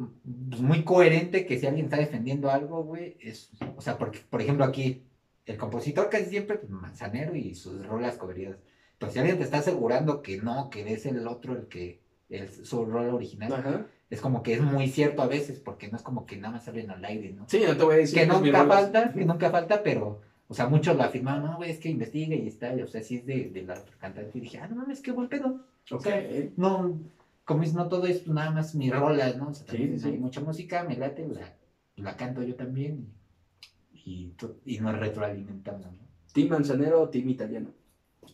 Speaker 2: pues, muy coherente que si alguien está defendiendo algo, güey, es, o sea, porque, por ejemplo, aquí, el compositor casi siempre, pues, Manzanero y sus rolas cobridas. Pero si alguien te está asegurando que no, que es el otro el que es su rol original,
Speaker 1: Ajá.
Speaker 2: Es como que es muy cierto a veces, porque no es como que nada más salen al aire, ¿no?
Speaker 1: Sí, no te voy a decir
Speaker 2: que nunca falta, que nunca falta, pero, o sea, muchos lo afirmaron, no, güey, es que investiga y está, o sea, sí es de, de la cantante. Y dije, ah, no mames, qué buen pedo.
Speaker 1: Ok.
Speaker 2: No, como es, no todo es nada más mi rola, ¿no? O sea, también
Speaker 1: sí,
Speaker 2: hay
Speaker 1: sí.
Speaker 2: mucha música, me late, la, la canto yo también, y, y, y nos retroalimentamos, ¿no?
Speaker 1: Team Manzanero, Team Italiano.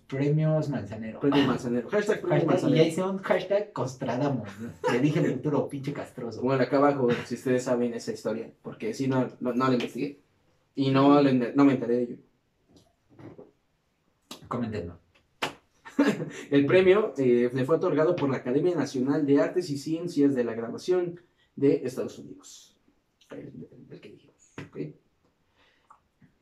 Speaker 2: Premios Manzanero.
Speaker 1: Premio Manzanero. Hashtag Premio
Speaker 2: Hashtag- y
Speaker 1: Manzanero.
Speaker 2: hice un hashtag Costradamos, ¿no? Le dije el futuro, pinche castroso.
Speaker 1: Bueno, acá abajo, si ustedes saben esa historia, porque si no, no, no la investigué. Y no, no me enteré de ello.
Speaker 2: Coméntenlo. <laughs>
Speaker 1: El premio eh, le fue otorgado por la Academia Nacional de Artes y Ciencias de la Grabación de Estados Unidos. El, el que dijimos. ¿ok?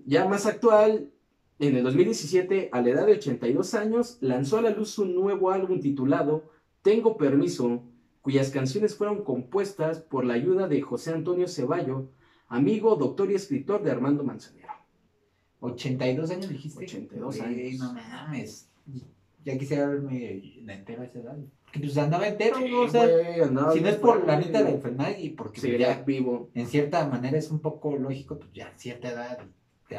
Speaker 1: Ya más actual, en el 2017, a la edad de 82 años, lanzó a la luz un nuevo álbum titulado Tengo Permiso, cuyas canciones fueron compuestas por la ayuda de José Antonio Ceballo, amigo, doctor y escritor de Armando Manzanero.
Speaker 2: 82 años dijiste.
Speaker 1: 82
Speaker 2: Güey,
Speaker 1: años.
Speaker 2: No mames. Ya quisiera verme entero a esa edad. Que pues andaba entero, ¿no? o sea,
Speaker 1: andaba
Speaker 2: si no es por la neta de enfermedad y porque
Speaker 1: Seguiría
Speaker 2: ya
Speaker 1: vivo.
Speaker 2: en cierta manera es un poco lógico, pues ya a cierta edad te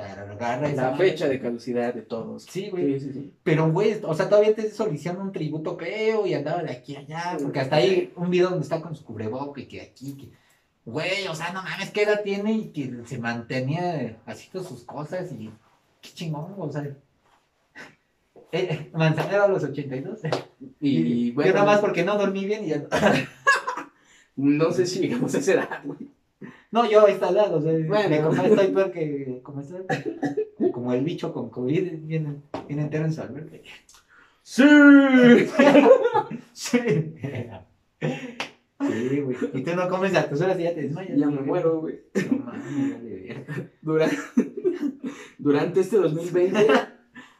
Speaker 2: agarra esa
Speaker 1: La
Speaker 2: madre.
Speaker 1: fecha de caducidad de todos.
Speaker 2: Sí, güey.
Speaker 1: Sí, sí, sí.
Speaker 2: Pero, güey, o sea, todavía te hicieron un tributo feo y andaba de aquí a allá, porque hasta hay un video donde está con su cubreboca y que aquí, que, güey, o sea, no mames, ¿qué edad tiene? Y que se mantenía haciendo sus cosas y qué chingón, o sea. <laughs> Eh, Manzanero a los 82.
Speaker 1: Y bueno,
Speaker 2: Yo nada más porque no dormí bien y ya.
Speaker 1: no <laughs> sé si llegamos a esa edad, güey.
Speaker 2: No, yo edad, o sea,
Speaker 1: Bueno.
Speaker 2: de como estoy peor que como estoy. Como el bicho con COVID viene, viene entero en su alberca.
Speaker 1: ¡Sí!
Speaker 2: Sí. Sí, güey. Y tú no comes a tus horas y ya te desmayas.
Speaker 1: ya me muero, güey.
Speaker 2: No mames, verga.
Speaker 1: Durante, durante este 2020,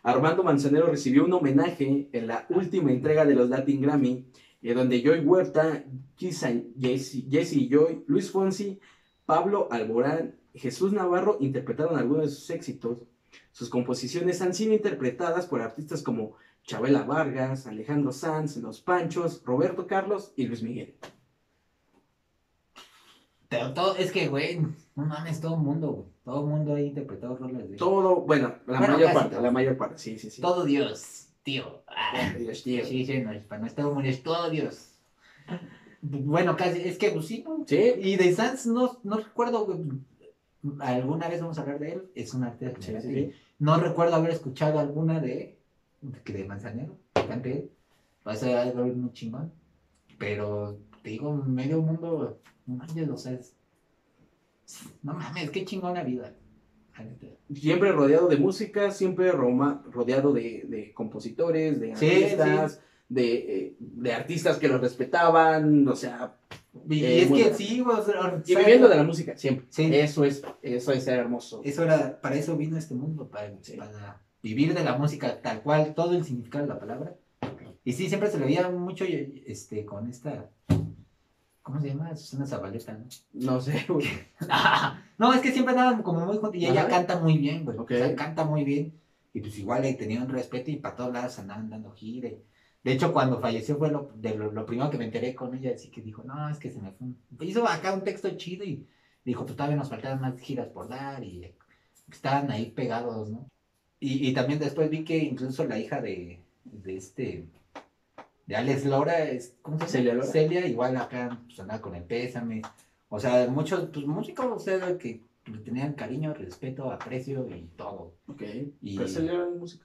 Speaker 1: Armando Manzanero recibió un homenaje en la última entrega de los Latin Grammy, eh, donde Joy Huerta, Kisa- Jesse Jesse Joy, Luis Fonsi, Pablo Alborán, Jesús Navarro interpretaron algunos de sus éxitos. Sus composiciones han sido interpretadas por artistas como Chabela Vargas, Alejandro Sanz, Los Panchos, Roberto Carlos y Luis Miguel.
Speaker 2: Pero todo, es que, güey, no mames, todo el mundo, güey. Todo el mundo ha interpretado rolas de.
Speaker 1: Todo, bueno, la
Speaker 2: Bueno,
Speaker 1: mayor parte,
Speaker 2: todo.
Speaker 1: la mayor parte, sí, sí, sí.
Speaker 2: Todo Dios, tío. Ah.
Speaker 1: Dios, tío.
Speaker 2: Sí, sí, no, para no estar muy es todo Dios. Bueno, casi, es que, pues sí, ¿no?
Speaker 1: Sí,
Speaker 2: Y de Sanz no, no recuerdo, alguna vez vamos a hablar de él, es un artista
Speaker 1: sí, sí, sí.
Speaker 2: No recuerdo haber escuchado alguna de, que de Manzanero, cante él. Va a ser algo muy chingón. Pero, te digo, medio mundo, no o sea, es- no mames, qué chingona vida.
Speaker 1: Siempre rodeado de música, siempre roma- rodeado de, de compositores, de
Speaker 2: Sí,
Speaker 1: artistas, De, eh, de artistas que lo respetaban, o sea,
Speaker 2: Y,
Speaker 1: Eh,
Speaker 2: es que
Speaker 1: bueno.
Speaker 2: sí, o sea,
Speaker 1: y viviendo de la música, siempre.
Speaker 2: Sí.
Speaker 1: Eso es, eso es ser hermoso.
Speaker 2: Eso era, para eso vino este mundo, para,
Speaker 1: Sí.
Speaker 2: para vivir de la música tal cual, todo el significado de la palabra. Y sí, siempre se le veía mucho este, con esta, ¿cómo se llama? Susana Zabaleta, ¿no?
Speaker 1: No sé, güey. <laughs>
Speaker 2: no, es que siempre andaban como muy juntos y ella
Speaker 1: Ajá.
Speaker 2: canta muy bien, güey.
Speaker 1: Ok.
Speaker 2: O sea, canta muy bien. Y pues igual le tenía un respeto y para todos lados andaban dando gira. y- De hecho, cuando falleció fue lo, de lo, lo primero que me enteré con ella, así que dijo, no, es que se me fue. un-". Hizo acá un texto chido y dijo, pues todavía nos faltaban más giras por dar y estaban ahí pegados, ¿no? Y, y también después vi que incluso la hija de, de este, de Alex Lora, es, ¿cómo se llama?
Speaker 1: Celia Lora.
Speaker 2: Celia, igual acá pues, andaba con el pésame. O sea, muchos pues, músicos, o sea, que le tenían cariño, respeto, aprecio y todo.
Speaker 1: Ok.
Speaker 2: Y-
Speaker 1: Pero se le da música.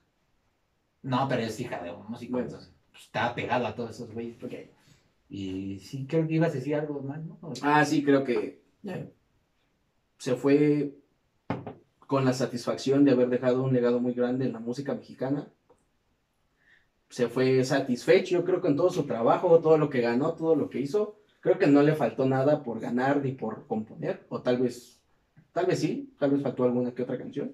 Speaker 2: No, pero es hija de un músico,
Speaker 1: Bueno.
Speaker 2: entonces pues, estaba pegado a todos esos güeyes.
Speaker 1: Ok.
Speaker 2: Y sí, creo que ibas a decir algo más, ¿no?
Speaker 1: Ah, sí, creo que se fue con la satisfacción de haber dejado un legado muy grande en la música mexicana. Se fue satisfecho, yo creo, con todo su trabajo, todo lo que ganó, todo lo que hizo. Creo que no le faltó nada por ganar ni por componer, o tal vez, tal vez sí, tal vez faltó alguna que otra canción.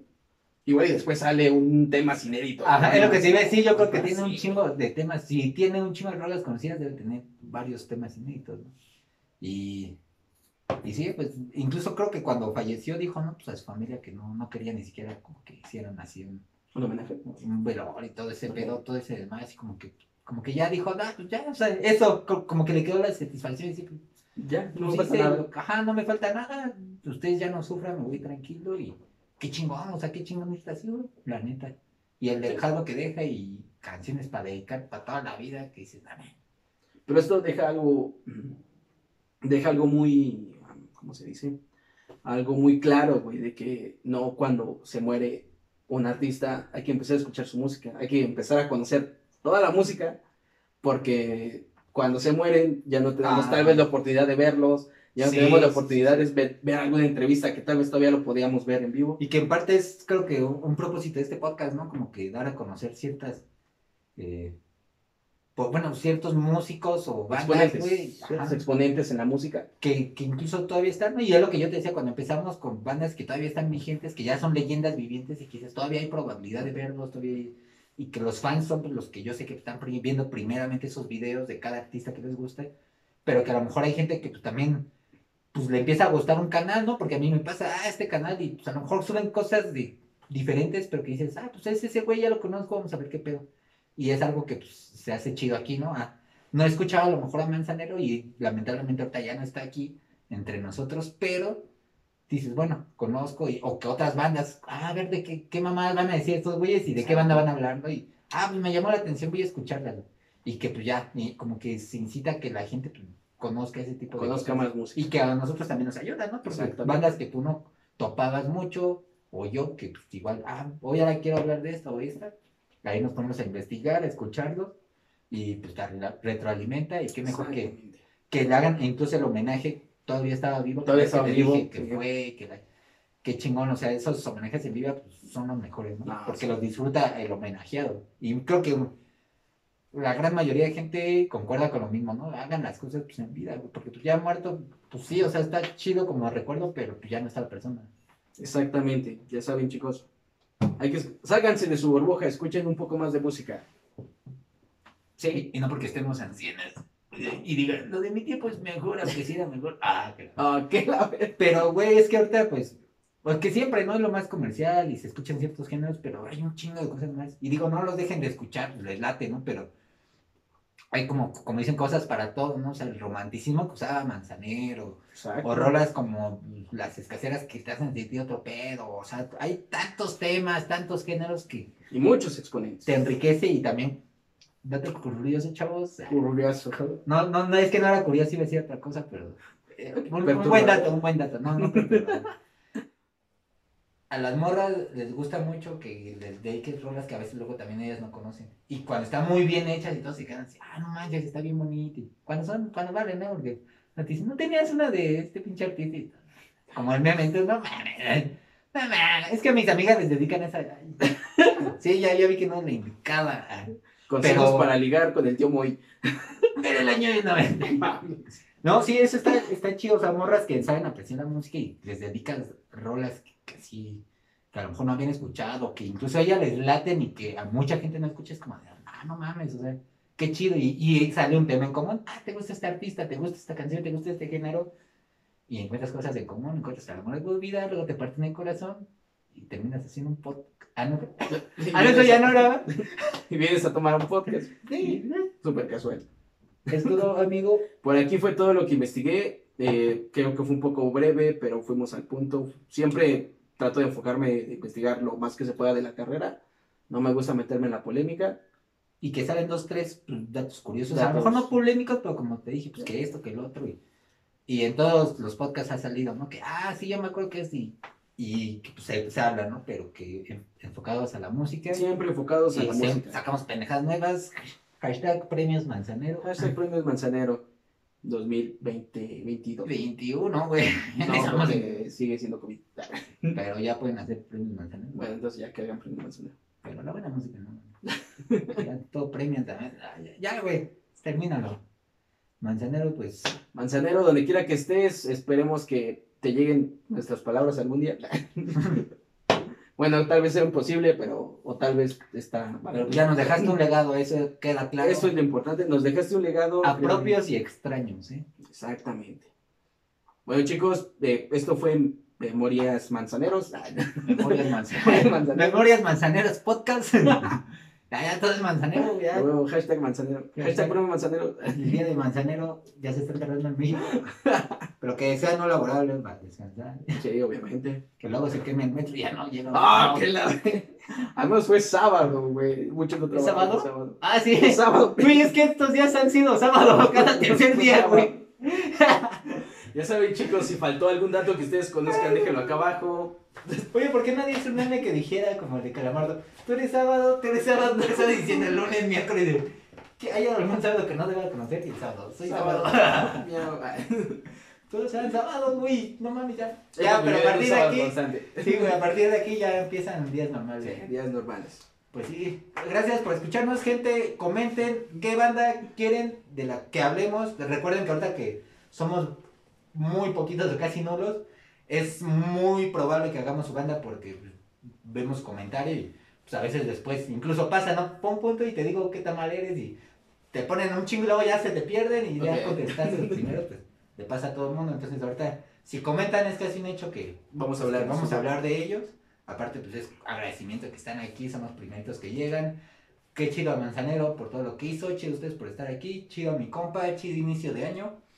Speaker 1: Igual y después sale un tema inédito.
Speaker 2: Ajá, es lo que se iba a decir, yo creo que tiene un
Speaker 1: sí.
Speaker 2: chingo de temas, si tiene un chingo de rolas conocidas, debe tener varios temas inéditos, ¿no? Y, y sí, pues incluso creo que cuando falleció dijo, no, pues a su familia que no, no quería ni siquiera como que hicieran así un,
Speaker 1: Un homenaje.
Speaker 2: un velorio y todo ese pedo, todo ese demás, así como que, como que ya dijo, ah, pues ya, o sea, eso, co- como que le quedó la satisfacción y decir,
Speaker 1: Ya, no
Speaker 2: pues,
Speaker 1: nada.
Speaker 2: ajá, no me falta nada, ustedes ya no sufran, me voy tranquilo y qué chingón, o sea, qué chingón está así, güey, la neta. Y el dejado que deja y canciones para dedicar para toda la vida que dices, dame.
Speaker 1: Pero esto deja algo, deja algo muy, ¿cómo se dice? Algo muy claro, güey, de que no cuando se muere un artista hay que empezar a escuchar su música, hay que empezar a conocer toda la música, porque cuando se mueren ya no tenemos
Speaker 2: Ah.
Speaker 1: tal vez la oportunidad de verlos, ya no
Speaker 2: Sí,
Speaker 1: tenemos la
Speaker 2: sí,
Speaker 1: oportunidad de ver, ver alguna entrevista que tal vez todavía lo podíamos ver en vivo.
Speaker 2: Y que en parte es, creo que un, un propósito de este podcast, ¿no? Como que dar a conocer ciertas, eh, bueno, ciertos músicos o bandas,
Speaker 1: Exponentes,
Speaker 2: ajá,
Speaker 1: exponentes en la música.
Speaker 2: que, que incluso todavía están, ¿no? Y es lo que yo te decía cuando empezamos con bandas que todavía están vigentes, que ya son leyendas vivientes y que dices, todavía hay probabilidad de verlos, todavía hay- y que los fans son los que yo sé que están viendo primeramente esos videos de cada artista que les guste, pero que a lo mejor hay gente que pues, también pues le empieza a gustar un canal, ¿no? Porque a mí me pasa, ah, este canal, y pues a lo mejor suben cosas de, diferentes, pero que dices, ah, pues es ese güey, ya lo conozco, vamos a ver qué pedo. Y es algo que pues, se hace chido aquí, ¿no? Ah, no he escuchado a lo mejor a Manzanero y lamentablemente ahorita ya no está aquí entre nosotros, pero dices, bueno, conozco, y, o que otras bandas, ah, a ver de qué, qué mamadas van a decir estos güeyes y de qué banda van a hablar, ¿no? Y, ah, pues me llamó la atención, voy a escucharla. ¿no? Y que pues ya, y como que se incita a que la gente pues, conozca ese tipo de
Speaker 1: Conozca
Speaker 2: cosas.
Speaker 1: más música.
Speaker 2: Y que a nosotros también nos ayuda, ¿no? Porque bandas que tú no topabas mucho, o yo que pues, igual, ah, hoy ahora quiero hablar de esta o esta, ahí nos ponemos a investigar, a escucharlos, y pues la retroalimenta, y qué mejor que, que le hagan, incluso el homenaje todavía estaba vivo,
Speaker 1: Todavía
Speaker 2: que
Speaker 1: estaba
Speaker 2: te
Speaker 1: vivo,
Speaker 2: dije que
Speaker 1: sí.
Speaker 2: fue, que la- qué chingón, o sea, esos homenajes en vivo pues, son los mejores, ¿no?
Speaker 1: No,
Speaker 2: Porque
Speaker 1: sí.
Speaker 2: los disfruta el homenajeado, y creo que la gran mayoría de gente concuerda con lo mismo, ¿no? Hagan las cosas pues, en vida, güey, porque pues, ya muerto, pues sí, o sea, está chido como recuerdo, pero pues, ya no está la persona.
Speaker 1: Exactamente, ya saben chicos. Hay que sálganse de su burbuja, escuchen un poco más de música.
Speaker 2: Sí, y no porque estemos ancianas y digan, lo de mi tiempo es mejor, aunque sí era mejor. Ah.
Speaker 1: Ah, qué la ver-
Speaker 2: Pero, güey, es que ahorita, pues, porque siempre no es lo más comercial y se escuchan ciertos géneros, pero hay un chingo de cosas más. Y digo, no los dejen de escuchar, les late, ¿no? Pero hay como, como dicen, cosas para todo, ¿no? O sea, el romanticismo que usaba Manzanero,
Speaker 1: Exacto.
Speaker 2: o rolas como las escaseras que te hacen sentir otro pedo. O sea, hay tantos temas, tantos géneros que
Speaker 1: Y muchos exponentes.
Speaker 2: te enriquece y también. Dato curioso, chavos.
Speaker 1: Curioso.
Speaker 2: No, no, no es que no era curioso, iba a decir otra cosa, pero. eh, un, buen dato, un buen dato. No, no, perturbador. A las morras les gusta mucho que les dediques rolas que a veces luego también ellas no conocen. Y cuando están muy bien hechas y todos se quedan así, ah, no manches, está bien bonita. Cuando son, cuando valen, ¿no? Porque no te dicen, no tenías una de este pinche artista. Como el meme, entonces, no mames. No mames. Es que a mis amigas les dedican esa. <laughs> Sí, ya, ya vi que no es la indicada.
Speaker 1: Consejos
Speaker 2: Pero-
Speaker 1: para ligar con el tío Moy. <laughs>
Speaker 2: Era el año de 90. No, sí, eso está, está chido. O sea, morras que saben apreciar la música y les dedican rolas que, que sí, que a lo mejor no habían escuchado, que incluso a ella les laten y que a mucha gente no escucha. Es como, de, ah, no mames, o sea, qué chido. Y, y sale un tema en común. Ah, te gusta este artista, te gusta esta canción, te gusta este género. Y encuentras cosas en común, encuentras el amor de tu vida, luego te parten el corazón y terminas haciendo un podcast. Ah, no, <laughs> ah, no, eso ya no era.
Speaker 1: Y vienes a tomar un podcast.
Speaker 2: Sí,
Speaker 1: Súper casual.
Speaker 2: es todo, amigo.
Speaker 1: Por aquí fue todo lo que investigué. Eh, creo que fue un poco breve, pero fuimos al punto. Siempre trato de enfocarme, de investigar lo más que se pueda de la carrera. No me gusta meterme en la polémica.
Speaker 2: y que salen dos, tres datos curiosos. A lo
Speaker 1: Datos.
Speaker 2: mejor no polémicos, pero como te dije, pues que esto, que el otro. Y, y en todos los podcasts ha salido, ¿no? Que, ah, sí, yo me acuerdo que es y, y que pues, se, se habla, ¿no? Pero que en- enfocados a la música.
Speaker 1: Siempre enfocados a la música.
Speaker 2: sacamos pendejadas nuevas. Hashtag premios Manzanero.
Speaker 1: Hashtag Premios Manzanero 2020-22.
Speaker 2: 21, güey.
Speaker 1: No, <laughs> porque sigue siendo COVID.
Speaker 2: Pero ya pueden hacer premios Manzanero.
Speaker 1: Bueno, entonces ya que hagan Premios Manzanero.
Speaker 2: Pero la buena música, ¿no? <laughs> Ya todo premian también. Ya- Ya, güey, termínalo. Manzanero, pues.
Speaker 1: Manzanero, donde quiera que estés, esperemos que te lleguen nuestras palabras algún día. <laughs> bueno, tal vez sea imposible, pero, o tal vez está...
Speaker 2: Pero ya nos dejaste un legado, eso queda claro.
Speaker 1: Eso es lo importante, nos dejaste un legado.
Speaker 2: A propios y extraños, ¿eh?
Speaker 1: Exactamente. Bueno, chicos, eh, esto fue <laughs> Memorias Manzaneros.
Speaker 2: Memorias Manzaneros. Memorias Manzaneros Podcast. <laughs> Ya, ya todo es manzanero, ya.
Speaker 1: Bueno, hashtag manzanero. Hashtag manzanero.
Speaker 2: El día de manzanero ya se está enterrando en México. <laughs> Pero que sea no laborable para descansar.
Speaker 1: Sí, obviamente.
Speaker 2: Que luego se queme el metro y ya no llega.
Speaker 1: Ah, qué la. Además fue sábado, güey. Muchos no
Speaker 2: ¿Sábado?
Speaker 1: sábado.
Speaker 2: Ah, sí.
Speaker 1: Sábado.
Speaker 2: Güey, es que estos días han sido sábado cada tercer día, güey.
Speaker 1: Ya saben, chicos, si faltó algún dato que ustedes conozcan, déjenlo acá abajo.
Speaker 2: Oye, ¿por qué nadie hizo un meme que dijera como el de Calamardo? Tú eres sábado, tú eres sábado, tú eres diciendo el lunes, miércoles. Que hay algún sábado que no deba conocer y el sábado. Soy sábado. <laughs> <laughs> Todos eran sábados, güey. No mames, ya. Ya, pero a partir de aquí. Sí, güey, a partir de aquí ya empiezan días normales.
Speaker 1: Sí, días normales.
Speaker 2: Pues sí, gracias por escucharnos, gente. Comenten qué banda quieren de la que hablemos. Recuerden que ahorita que somos muy poquitos o casi nulos, es muy probable que hagamos su banda porque vemos comentarios y pues, a veces después incluso pasa, ¿no? Pon punto y te digo qué tan mal eres y te ponen un chingo y luego ya se te pierden y ya contestaste el <laughs> primero, pues le pasa a todo el mundo. Entonces ahorita, si comentan es casi un hecho que
Speaker 1: vamos a hablar,
Speaker 2: vamos a hablar de ellos. Aparte, pues es agradecimiento que están aquí, somos primeritos que llegan. Qué chido a Manzanero por todo lo que hizo, chido a ustedes por estar aquí, chido a mi compa, chido inicio de año.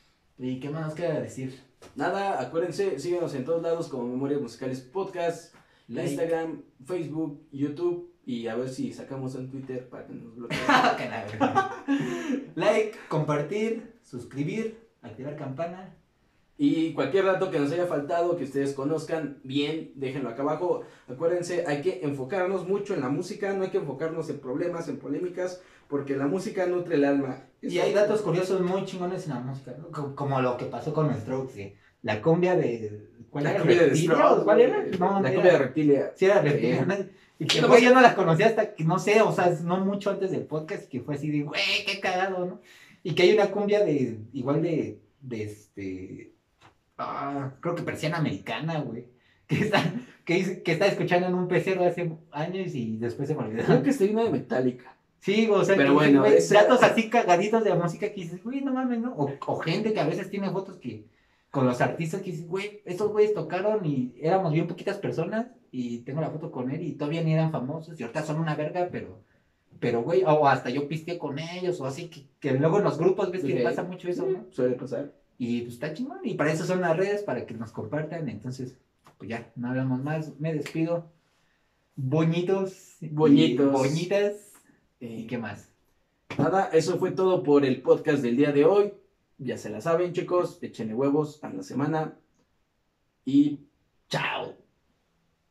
Speaker 2: ¿Y qué más queda decir?
Speaker 1: Nada, acuérdense, síguenos en todos lados como Memorias Musicales Podcast, Instagram, Facebook, YouTube y a ver si sacamos en Twitter para que nos bloqueen. <laughs> <laughs>
Speaker 2: like, compartir, suscribir, activar campana.
Speaker 1: Y cualquier dato que nos haya faltado, que ustedes conozcan bien, déjenlo acá abajo. Acuérdense, hay que enfocarnos mucho en la música, no hay que enfocarnos en problemas, en polémicas, porque la música nutre el alma.
Speaker 2: Y hay datos curiosos muy chingones en la música, como, lo que pasó con Strokes, ¿sí? la cumbia de...
Speaker 1: ¿Cuál la era? Cumbia de Strokes, ¿Cuál era?
Speaker 2: No, la cumbia de Reptilia. Sí, era Reptilia. Y que güey, yo no la conocía hasta que, no sé, o sea, no mucho antes del podcast, que fue así de, güey, qué cagado, ¿no? Y que hay una cumbia de, igual de, de este, ah, creo que persiana americana, güey, que está, que, que está escuchando en un pecero hace años y después se me olvidó.
Speaker 1: Creo que estoy una de Metallica.
Speaker 2: Sí, o sea, pero bueno, datos así cagaditos de música que dices, güey, no mames, ¿no? O, o, gente que a veces tiene fotos que con los artistas que dices, güey, estos güeyes tocaron y éramos bien poquitas personas y tengo la foto con él y todavía ni eran famosos y ahorita son una verga, pero, pero güey, o hasta yo pisteé con ellos o así, que, que luego en los grupos ves que pasa mucho eso, ¿no?
Speaker 1: Suele pasar.
Speaker 2: Y pues está chingón y para eso son las redes, para que nos compartan, entonces, pues ya, no hablamos más, me despido. Boñitos.
Speaker 1: Boñitos.
Speaker 2: Boñitas. ¿Y qué más?
Speaker 1: Nada, eso fue todo por el podcast del día de hoy. Ya se la saben, chicos. Échenle huevos a la semana. Y chao.